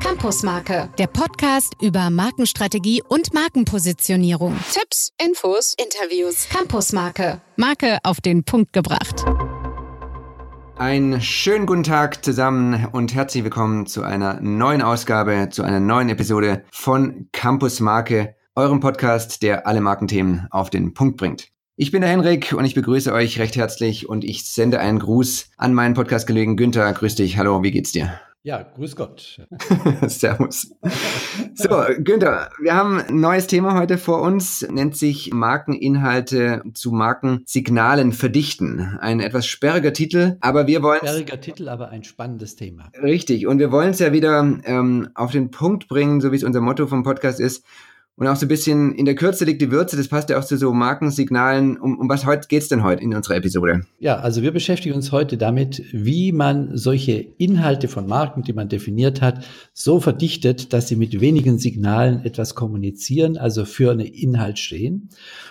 Campusmarke, der Podcast über Markenstrategie und Markenpositionierung. Tipps, Infos, Interviews. Campusmarke, Marke auf den Punkt gebracht. Einen schönen guten Tag zusammen und herzlich willkommen zu einer neuen Ausgabe, zu einer neuen Episode von Campus Marke, eurem Podcast, der alle Markenthemen auf den Punkt bringt. Ich bin der Henrik und ich begrüße euch recht herzlich und ich sende einen Gruß an meinen Podcast-Kollegen Günther. Grüß dich. Hallo, wie geht's dir? Ja, grüß Gott. Servus. So, Günther, wir haben ein neues Thema heute vor uns, nennt sich Markeninhalte zu Markensignalen verdichten. Ein etwas sperriger Titel, aber wir wollen... Sperriger Titel, aber ein spannendes Thema. Richtig, und wir wollen es ja wieder ähm, auf den Punkt bringen, so wie es unser Motto vom Podcast ist, und auch so ein bisschen in der Kürze liegt die Würze, das passt ja auch zu so Markensignalen. Um, um was heute geht's denn heute in unserer Episode? Ja, also wir beschäftigen uns heute damit, wie man solche Inhalte von Marken, die man definiert hat, so verdichtet, dass sie mit wenigen Signalen etwas kommunizieren, also für einen Inhalt stehen.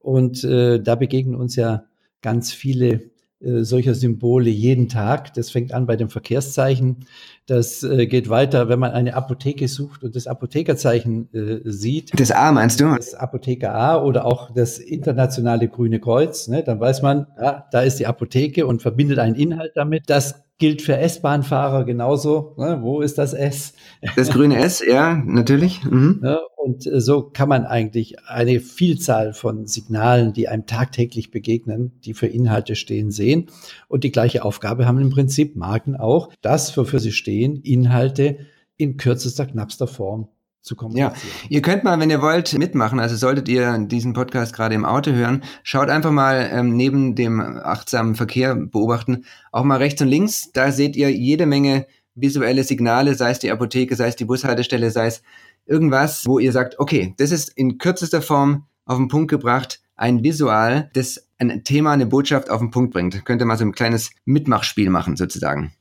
Und äh, da begegnen uns ja ganz viele äh, solcher Symbole jeden Tag. Das fängt an bei dem Verkehrszeichen. Das äh, geht weiter, wenn man eine Apotheke sucht und das Apothekerzeichen äh, sieht. Das A meinst du? Das Apotheker A oder auch das internationale Grüne Kreuz. Ne? Dann weiß man, ja, da ist die Apotheke und verbindet einen Inhalt damit. Das gilt für S-Bahnfahrer genauso. Ne? Wo ist das S? Das grüne S, ja, natürlich. Mhm. Ja, und äh, so kann man eigentlich eine Vielzahl von Signalen, die einem tagtäglich begegnen, die für Inhalte stehen, sehen. Und die gleiche Aufgabe haben im Prinzip Marken auch, das, wofür sie stehen, Inhalte in kürzester, knappster Form zu kommunizieren. Ja, ihr könnt mal, wenn ihr wollt, mitmachen. Also solltet ihr diesen Podcast gerade im Auto hören, schaut einfach mal ähm, neben dem achtsamen Verkehr beobachten, auch mal rechts und links. Da seht ihr jede Menge visuelle Signale, sei es die Apotheke, sei es die Bushaltestelle, sei es irgendwas, wo ihr sagt, okay, das ist in kürzester Form auf den Punkt gebracht, ein Visual, das ein Thema, eine Botschaft auf den Punkt bringt. Könnt ihr mal so ein kleines Mitmachspiel machen, sozusagen.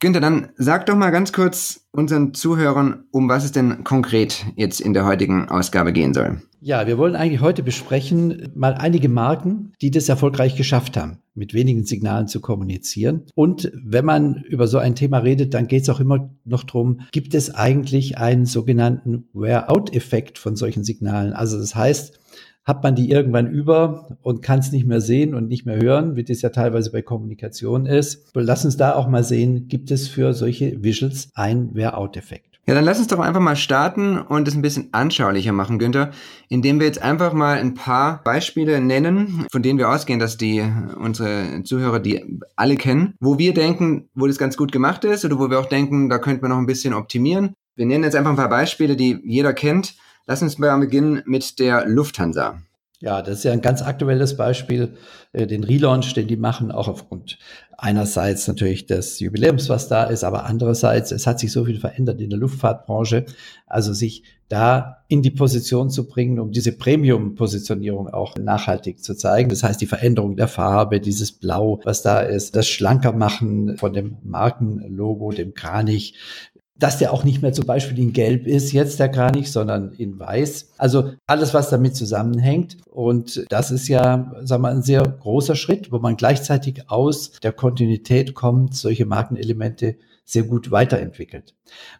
Günther, dann sag doch mal ganz kurz unseren Zuhörern, um was es denn konkret jetzt in der heutigen Ausgabe gehen soll. Ja, wir wollen eigentlich heute besprechen mal einige Marken, die das erfolgreich geschafft haben, mit wenigen Signalen zu kommunizieren. Und wenn man über so ein Thema redet, dann geht es auch immer noch darum, gibt es eigentlich einen sogenannten Wear-out-Effekt von solchen Signalen? Also das heißt, hat man die irgendwann über und kann es nicht mehr sehen und nicht mehr hören, wie das ja teilweise bei Kommunikation ist. Lass uns da auch mal sehen, gibt es für solche Visuals einen Wear-out-Effekt. Ja, dann lass uns doch einfach mal starten und es ein bisschen anschaulicher machen, Günther, indem wir jetzt einfach mal ein paar Beispiele nennen, von denen wir ausgehen, dass die unsere Zuhörer die alle kennen, wo wir denken, wo das ganz gut gemacht ist oder wo wir auch denken, da könnte man noch ein bisschen optimieren. Wir nennen jetzt einfach ein paar Beispiele, die jeder kennt Lass uns mal beginnen mit der Lufthansa. Ja, das ist ja ein ganz aktuelles Beispiel, äh, den Relaunch, den die machen, auch aufgrund einerseits natürlich des Jubiläums, was da ist, aber andererseits, es hat sich so viel verändert in der Luftfahrtbranche, also sich da in die Position zu bringen, um diese Premium-Positionierung auch nachhaltig zu zeigen. Das heißt, die Veränderung der Farbe, dieses Blau, was da ist, das schlanker machen von dem Markenlogo, dem Kranich, dass der auch nicht mehr zum Beispiel in Gelb ist, jetzt der Kranich, sondern in Weiß. Also alles, was damit zusammenhängt. Und das ist ja, sagen wir, ein sehr großer Schritt, wo man gleichzeitig aus der Kontinuität kommt, solche Markenelemente sehr gut weiterentwickelt.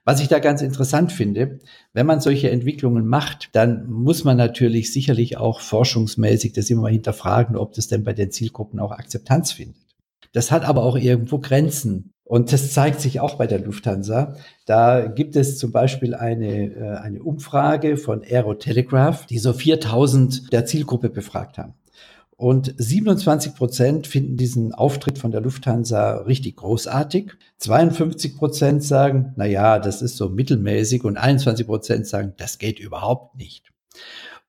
Was ich da ganz interessant finde, wenn man solche Entwicklungen macht, dann muss man natürlich sicherlich auch forschungsmäßig das immer mal hinterfragen, ob das denn bei den Zielgruppen auch Akzeptanz findet. Das hat aber auch irgendwo Grenzen. Und das zeigt sich auch bei der Lufthansa. Da gibt es zum Beispiel eine, äh, eine Umfrage von Aero Telegraph, die so 4000 der Zielgruppe befragt haben. Und 27 Prozent finden diesen Auftritt von der Lufthansa richtig großartig. 52 Prozent sagen, na ja, das ist so mittelmäßig und 21 Prozent sagen, das geht überhaupt nicht.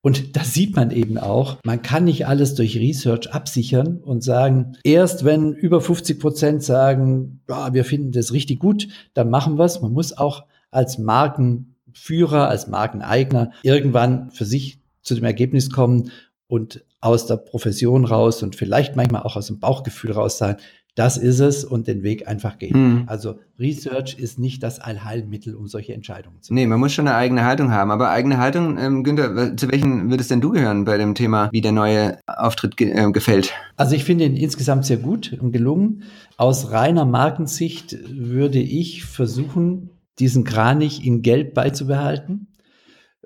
Und da sieht man eben auch, man kann nicht alles durch Research absichern und sagen, erst wenn über 50 Prozent sagen, ja, wir finden das richtig gut, dann machen wir es. Man muss auch als Markenführer, als Markeneigner irgendwann für sich zu dem Ergebnis kommen und aus der Profession raus und vielleicht manchmal auch aus dem Bauchgefühl raus sagen, das ist es und den Weg einfach gehen. Mhm. Also Research ist nicht das Allheilmittel, um solche Entscheidungen zu machen. Nee, man muss schon eine eigene Haltung haben. Aber eigene Haltung, ähm, Günther, zu welchen würdest denn du gehören bei dem Thema, wie der neue Auftritt ge äh, gefällt? Also ich finde ihn insgesamt sehr gut und gelungen. Aus reiner Markensicht würde ich versuchen, diesen Kranich in Gelb beizubehalten.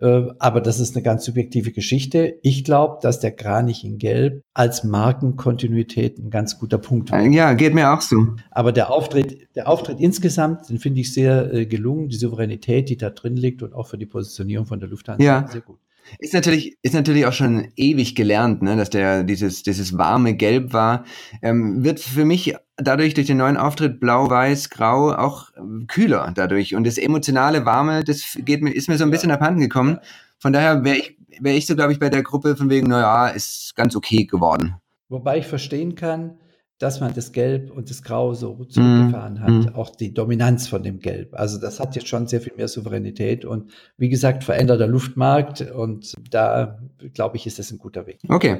Äh, aber das ist eine ganz subjektive Geschichte. Ich glaube, dass der Kranich in Gelb als Markenkontinuität ein ganz guter Punkt war. Ja, geht mir auch so. Aber der Auftritt, der Auftritt insgesamt, den finde ich sehr äh, gelungen. Die Souveränität, die da drin liegt und auch für die Positionierung von der Lufthansa ja. sehr gut. Ist natürlich, ist natürlich auch schon ewig gelernt, ne, dass der dieses, dieses warme Gelb war. Ähm, wird für mich dadurch durch den neuen Auftritt Blau, Weiß, Grau auch kühler dadurch. Und das emotionale Warme, das geht mir, ist mir so ein bisschen abhanden gekommen. Von daher wäre ich, wäre ich so, glaube ich, bei der Gruppe von wegen, naja, ist ganz okay geworden. Wobei ich verstehen kann, dass man das Gelb und das Grau so zurückgefahren mm, hat, mm. auch die Dominanz von dem Gelb. Also das hat jetzt schon sehr viel mehr Souveränität und wie gesagt, veränderter Luftmarkt und da glaube ich, ist das ein guter Weg. Okay,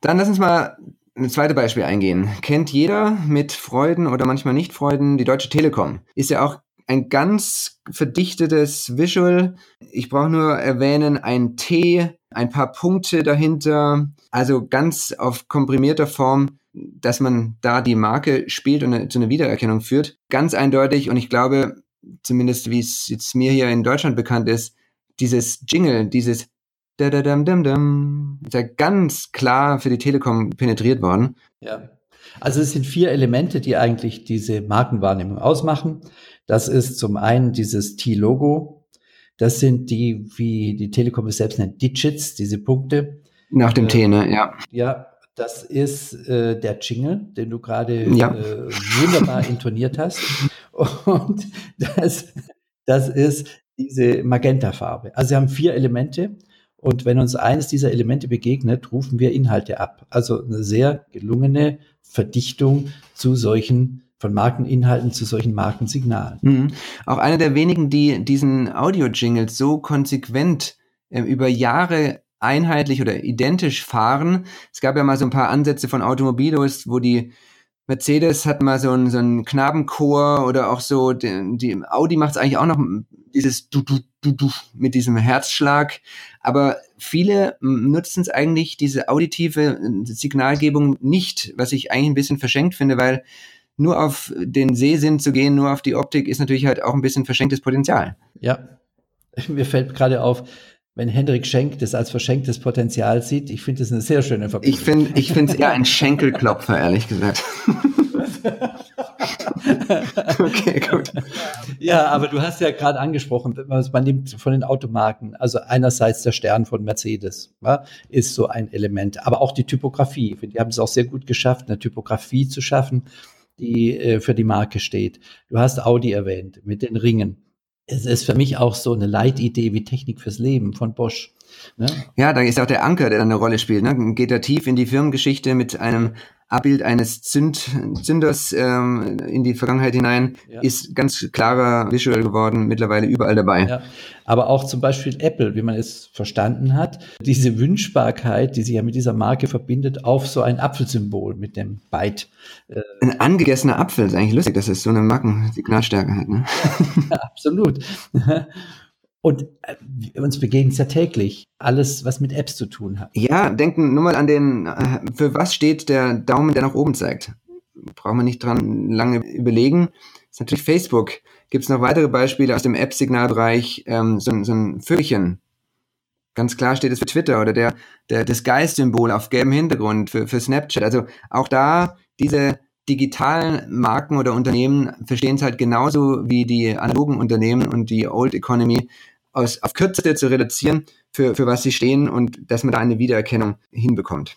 dann lass uns mal ein zweites Beispiel eingehen. Kennt jeder mit Freuden oder manchmal nicht Freuden die Deutsche Telekom? Ist ja auch ein ganz verdichtetes Visual. Ich brauche nur erwähnen, ein T, ein paar Punkte dahinter, also ganz auf komprimierter Form, dass man da die Marke spielt und zu einer Wiedererkennung führt. Ganz eindeutig und ich glaube, zumindest wie es jetzt mir hier in Deutschland bekannt ist, dieses Jingle, dieses ist ja ganz klar für die Telekom penetriert worden. Ja. Also es sind vier Elemente, die eigentlich diese Markenwahrnehmung ausmachen. Das ist zum einen dieses T-Logo. Das sind die, wie die Telekom es selbst nennt, Digits, diese Punkte. Nach dem äh, T, ne? Ja. Ja, das ist äh, der Jingle, den du gerade ja. äh, wunderbar intoniert hast. Und das, das ist diese Magenta-Farbe. Also wir haben vier Elemente. Und wenn uns eines dieser Elemente begegnet, rufen wir Inhalte ab. Also eine sehr gelungene Verdichtung zu solchen von Markeninhalten zu solchen Markensignalen. Mhm. Auch einer der wenigen, die diesen Audio-Jingles so konsequent äh, über Jahre einheitlich oder identisch fahren. Es gab ja mal so ein paar Ansätze von Automobilos, wo die Mercedes hat mal so einen, so einen Knabenchor oder auch so, die, die Audi macht es eigentlich auch noch dieses du du du du mit diesem Herzschlag. Aber viele nutzen es eigentlich, diese auditive äh, Signalgebung nicht, was ich eigentlich ein bisschen verschenkt finde, weil nur auf den Sehsinn zu gehen, nur auf die Optik, ist natürlich halt auch ein bisschen verschenktes Potenzial. Ja, mir fällt gerade auf, wenn Hendrik Schenk das als verschenktes Potenzial sieht, ich finde das eine sehr schöne Verbindung. Ich finde ich finde es eher ein Schenkelklopfer, ehrlich gesagt. okay, gut. Ja, aber du hast ja gerade angesprochen, man nimmt von den Automarken, also einerseits der Stern von Mercedes, ja, ist so ein Element, aber auch die Typografie. Die haben es auch sehr gut geschafft, eine Typografie zu schaffen, die äh, für die Marke steht. Du hast Audi erwähnt mit den Ringen. Es ist für mich auch so eine Leitidee wie Technik fürs Leben von Bosch. Ne? Ja, da ist auch der Anker, der eine Rolle spielt. Ne? Geht da tief in die Firmengeschichte mit einem Abbild eines Zünd, Zünders ähm, in die Vergangenheit hinein, ja. ist ganz klarer Visual geworden, mittlerweile überall dabei. Ja. Aber auch zum Beispiel Apple, wie man es verstanden hat, diese Wünschbarkeit, die sich ja mit dieser Marke verbindet, auf so ein Apfelsymbol mit dem Byte. Äh ein angegessener Apfel ist eigentlich lustig, dass es so eine Markensignalstärke hat. Ne? Ja, absolut. Und äh, uns begegnet es ja täglich alles, was mit Apps zu tun hat. Ja, denken nur mal an den, äh, für was steht der Daumen, der nach oben zeigt. Braucht man nicht dran lange überlegen. Das ist natürlich Facebook. Gibt es noch weitere Beispiele aus dem App-Signalbereich? Ähm, so, so ein Vögelchen. Ganz klar steht es für Twitter oder der, der, das Geist-Symbol auf gelbem Hintergrund für, für Snapchat. Also auch da diese digitalen Marken oder Unternehmen verstehen es halt genauso wie die analogen Unternehmen und die Old Economy aus, auf Kürze zu reduzieren, für, für was sie stehen und dass man da eine Wiedererkennung hinbekommt.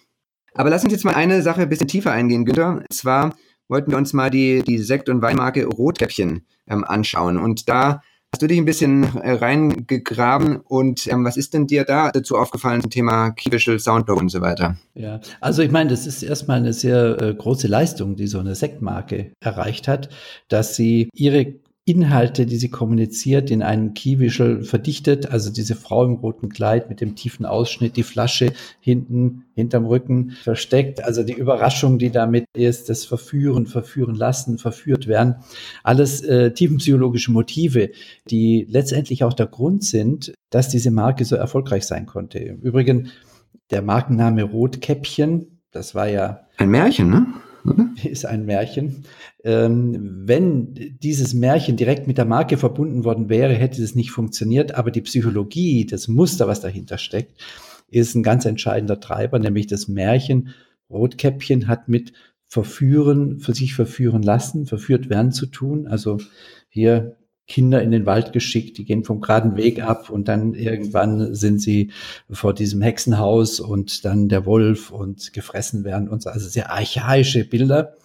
Aber lass uns jetzt mal eine Sache ein bisschen tiefer eingehen, Günther. Und zwar wollten wir uns mal die, die Sekt- und Weinmarke Rotkäppchen ähm, anschauen. Und da hast du dich ein bisschen äh, reingegraben und ähm, was ist denn dir da dazu aufgefallen zum Thema Key Visual Soundboard und so weiter? Ja, also ich meine, das ist erstmal eine sehr äh, große Leistung, die so eine Sektmarke erreicht hat, dass sie ihre Inhalte, die sie kommuniziert, in einem Key Visual verdichtet. Also diese Frau im roten Kleid mit dem tiefen Ausschnitt, die Flasche hinten, hinterm Rücken versteckt. Also die Überraschung, die damit ist, das Verführen, Verführen lassen, verführt werden. Alles äh, tiefenpsychologische Motive, die letztendlich auch der Grund sind, dass diese Marke so erfolgreich sein konnte. Im Übrigen, der Markenname Rotkäppchen, das war ja. Ein Märchen, ne? Ist ein Märchen. Ähm, wenn dieses Märchen direkt mit der Marke verbunden worden wäre, hätte es nicht funktioniert. Aber die Psychologie, das Muster, was dahinter steckt, ist ein ganz entscheidender Treiber, nämlich das Märchen. Rotkäppchen hat mit Verführen, für sich verführen lassen, verführt werden zu tun. Also hier Kinder in den Wald geschickt, die gehen vom geraden Weg ab und dann irgendwann sind sie vor diesem Hexenhaus und dann der Wolf und gefressen werden und so. Also sehr archaische Bilder.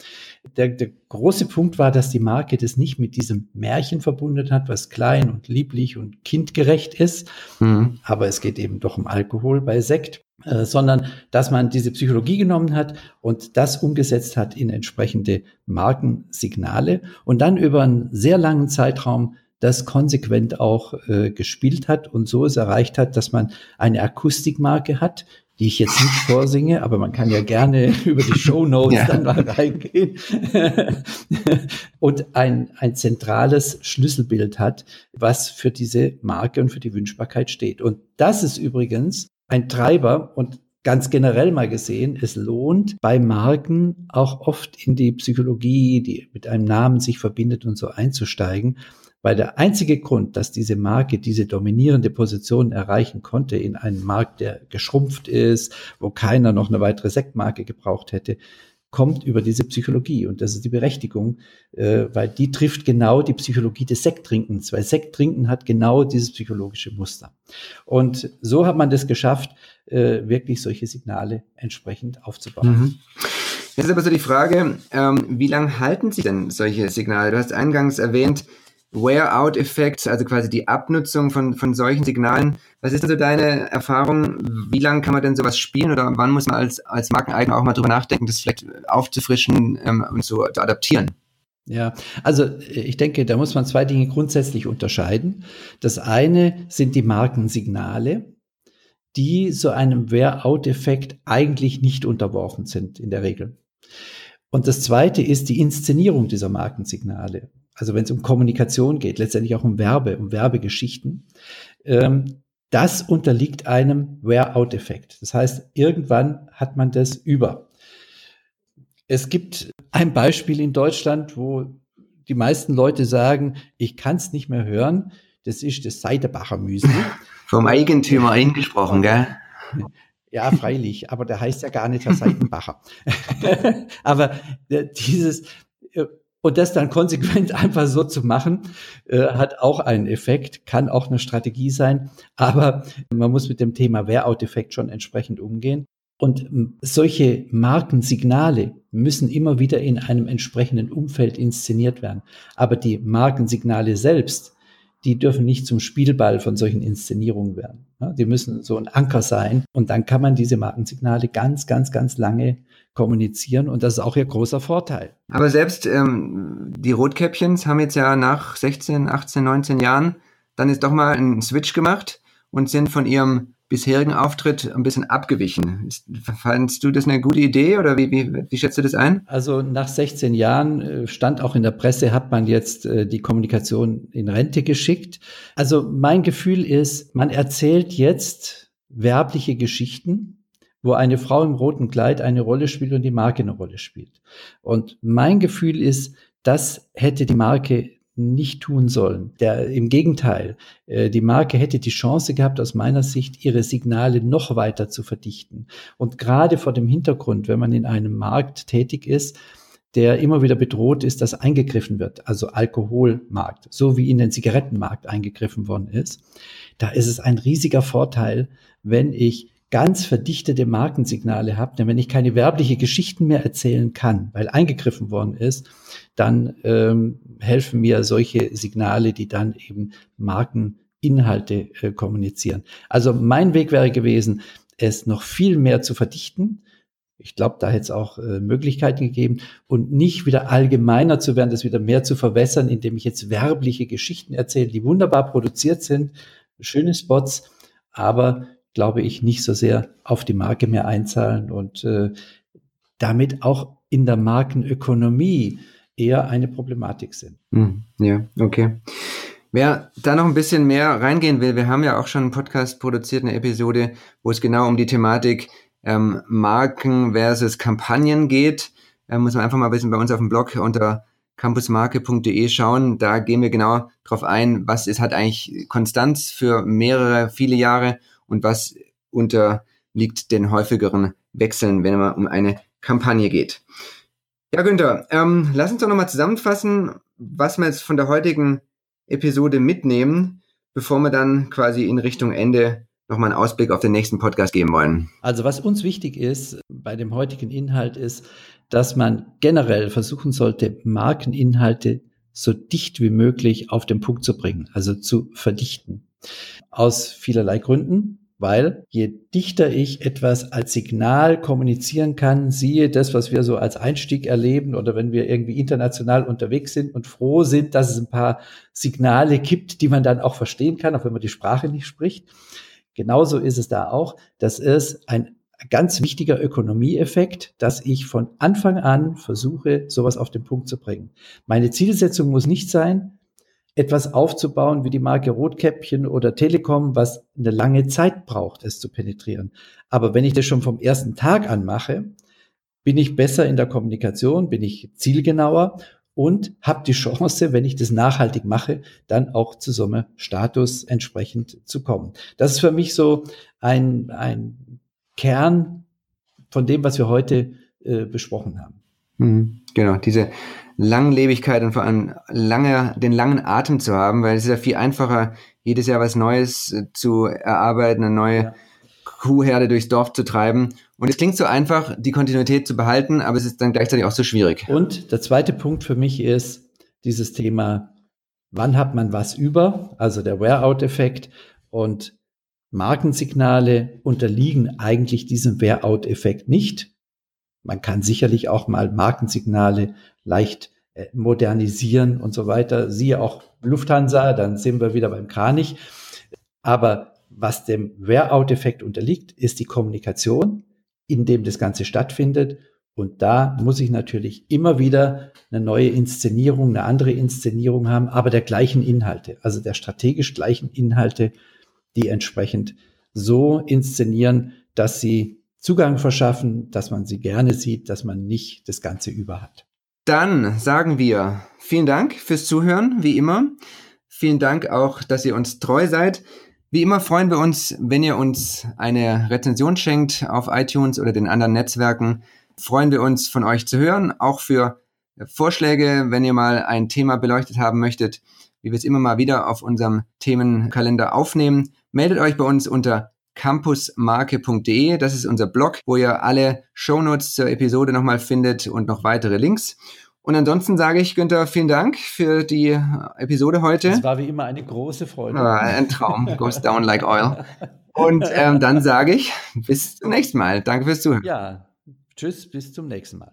Der, der große Punkt war, dass die Marke das nicht mit diesem Märchen verbunden hat, was klein und lieblich und kindgerecht ist. Mhm. Aber es geht eben doch um Alkohol bei Sekt. Äh, sondern dass man diese Psychologie genommen hat und das umgesetzt hat in entsprechende Markensignale und dann über einen sehr langen Zeitraum das konsequent auch äh, gespielt hat und so es erreicht hat, dass man eine Akustikmarke hat, die ich jetzt nicht vorsinge, aber man kann ja gerne über die Show Notes ja. dann mal reingehen und ein, ein zentrales Schlüsselbild hat, was für diese Marke und für die Wünschbarkeit steht. Und das ist übrigens ein Treiber und ganz generell mal gesehen, es lohnt bei Marken auch oft in die Psychologie, die mit einem Namen sich verbindet und so einzusteigen, weil der einzige Grund, dass diese Marke diese dominierende Position erreichen konnte in einem Markt, der geschrumpft ist, wo keiner noch eine weitere Sektmarke gebraucht hätte, kommt über diese Psychologie. Und das ist die Berechtigung, äh, weil die trifft genau die Psychologie des Sekttrinkens, weil Sekttrinken hat genau dieses psychologische Muster. Und so hat man das geschafft, äh, wirklich solche Signale entsprechend aufzubauen. Mhm. Jetzt ist aber so die Frage, ähm, wie lange halten sich denn solche Signale? Du hast eingangs erwähnt, Wear-out-Effekt, also quasi die Abnutzung von, von solchen Signalen. Was ist denn so deine Erfahrung? Wie lange kann man denn sowas spielen oder wann muss man als, als Markeneigner auch mal drüber nachdenken, das vielleicht aufzufrischen ähm, und so zu adaptieren? Ja, also ich denke, da muss man zwei Dinge grundsätzlich unterscheiden. Das eine sind die Markensignale, die so einem Wear-out-Effekt eigentlich nicht unterworfen sind in der Regel. Und das zweite ist die Inszenierung dieser Markensignale also wenn es um Kommunikation geht, letztendlich auch um Werbe, um Werbegeschichten, ähm, das unterliegt einem Wear-out-Effekt. Das heißt, irgendwann hat man das über. Es gibt ein Beispiel in Deutschland, wo die meisten Leute sagen, ich kann es nicht mehr hören. Das ist das Seidebacher Müsli. Vom Eigentümer eingesprochen, gell? Ja, freilich, aber der heißt ja gar nicht Herr Seidenbacher. aber äh, dieses, äh, und das dann konsequent einfach so zu machen, äh, hat auch einen Effekt, kann auch eine Strategie sein. Aber man muss mit dem Thema Wear-out-Effekt schon entsprechend umgehen. Und solche Markensignale müssen immer wieder in einem entsprechenden Umfeld inszeniert werden. Aber die Markensignale selbst, die dürfen nicht zum Spielball von solchen Inszenierungen werden. Die müssen so ein Anker sein. Und dann kann man diese Markensignale ganz, ganz, ganz lange kommunizieren und das ist auch ihr großer Vorteil. Aber selbst ähm, die Rotkäppchens haben jetzt ja nach 16, 18, 19 Jahren dann jetzt doch mal einen Switch gemacht und sind von ihrem bisherigen Auftritt ein bisschen abgewichen. Fandest du das eine gute Idee oder wie, wie, wie schätzt du das ein? Also nach 16 Jahren äh, stand auch in der Presse, hat man jetzt äh, die Kommunikation in Rente geschickt. Also mein Gefühl ist, man erzählt jetzt werbliche Geschichten, wo eine Frau im roten Kleid eine Rolle spielt und die Marke eine Rolle spielt. Und mein Gefühl ist, das hätte die Marke nicht tun sollen. Der, Im Gegenteil, äh, die Marke hätte die Chance gehabt, aus meiner Sicht ihre Signale noch weiter zu verdichten. Und gerade vor dem Hintergrund, wenn man in einem Markt tätig ist, der immer wieder bedroht ist, dass eingegriffen wird, also Alkoholmarkt, so wie in den Zigarettenmarkt eingegriffen worden ist, da ist es ein riesiger Vorteil, wenn ich ganz verdichtete Markensignale habe, denn wenn ich keine werbliche Geschichten mehr erzählen kann, weil eingegriffen worden ist, dann ähm, helfen mir solche Signale, die dann eben Markeninhalte äh, kommunizieren. Also mein Weg wäre gewesen, es noch viel mehr zu verdichten. Ich glaube, da hätte es auch äh, Möglichkeiten gegeben und nicht wieder allgemeiner zu werden, das wieder mehr zu verwässern, indem ich jetzt werbliche Geschichten erzähle, die wunderbar produziert sind, schöne Spots, aber glaube ich, nicht so sehr auf die Marke mehr einzahlen und äh, damit auch in der Markenökonomie eher eine Problematik sind. Hm, ja, okay. Wer da noch ein bisschen mehr reingehen will, wir haben ja auch schon einen Podcast produziert, eine Episode, wo es genau um die Thematik ähm, Marken versus Kampagnen geht. äh, muss man einfach mal bisschen bei uns auf dem Blog unter campusmarke.de schauen. Da gehen wir genau drauf ein, was ist hat eigentlich Konstanz für mehrere, viele Jahre und was unterliegt den häufigeren Wechseln, wenn man um eine Kampagne geht. Ja, Günther, ähm, lass uns doch nochmal zusammenfassen, was wir jetzt von der heutigen Episode mitnehmen, bevor wir dann quasi in Richtung Ende nochmal einen Ausblick auf den nächsten Podcast geben wollen. Also was uns wichtig ist bei dem heutigen Inhalt ist, dass man generell versuchen sollte, Markeninhalte so dicht wie möglich auf den Punkt zu bringen, also zu verdichten. Aus vielerlei Gründen weil je dichter ich etwas als Signal kommunizieren kann, siehe das, was wir so als Einstieg erleben oder wenn wir irgendwie international unterwegs sind und froh sind, dass es ein paar Signale gibt, die man dann auch verstehen kann, auch wenn man die Sprache nicht spricht. Genauso ist es da auch. Das ist ein ganz wichtiger Ökonomieeffekt, dass ich von Anfang an versuche, sowas auf den Punkt zu bringen. Meine Zielsetzung muss nicht sein, etwas aufzubauen wie die Marke Rotkäppchen oder Telekom, was eine lange Zeit braucht, es zu penetrieren. Aber wenn ich das schon vom ersten Tag an mache, bin ich besser in der Kommunikation, bin ich zielgenauer und habe die Chance, wenn ich das nachhaltig mache, dann auch zu so einem Status entsprechend zu kommen. Das ist für mich so ein, ein Kern von dem, was wir heute äh, besprochen haben. Mhm, genau, diese Langlebigkeit und vor allem lange, den langen Atem zu haben, weil es ist ja viel einfacher, jedes Jahr was Neues äh, zu erarbeiten, eine neue ja. Kuhherde durchs Dorf zu treiben. Und es klingt so einfach, die Kontinuität zu behalten, aber es ist dann gleichzeitig auch so schwierig. Und der zweite Punkt für mich ist dieses Thema, wann hat man was über, also der Wear-out-Effekt und Markensignale unterliegen eigentlich diesem Wear-out-Effekt nicht. Man kann sicherlich auch mal Markensignale leicht äh, modernisieren und so weiter. Siehe auch Lufthansa, dann sind wir wieder beim Kranich. Aber was dem Wear-out-Effekt unterliegt, ist die Kommunikation, in dem das Ganze stattfindet. Und da muss ich natürlich immer wieder eine neue Inszenierung, eine andere Inszenierung haben, aber der gleichen Inhalte, also der strategisch gleichen Inhalte, die entsprechend so inszenieren, dass sie Zugang verschaffen, dass man sie gerne sieht, dass man nicht das Ganze über hat. Dann sagen wir vielen Dank fürs Zuhören, wie immer. Vielen Dank auch, dass ihr uns treu seid. Wie immer freuen wir uns, wenn ihr uns eine Rezension schenkt auf iTunes oder den anderen Netzwerken. Freuen wir uns von euch zu hören, auch für Vorschläge, wenn ihr mal ein Thema beleuchtet haben möchtet, wie wir es immer mal wieder auf unserem Themenkalender aufnehmen. Meldet euch bei uns unter campusmarke.de. Das ist unser Blog, wo ihr alle Shownotes zur Episode nochmal findet und noch weitere Links. Und ansonsten sage ich, Günther, vielen Dank für die Episode heute. Es war wie immer eine große Freude. Ah, ein Traum. Goes down like oil. Und ähm, dann sage ich, bis zum nächsten Mal. Danke fürs Zuhören. Ja, tschüss, bis zum nächsten Mal.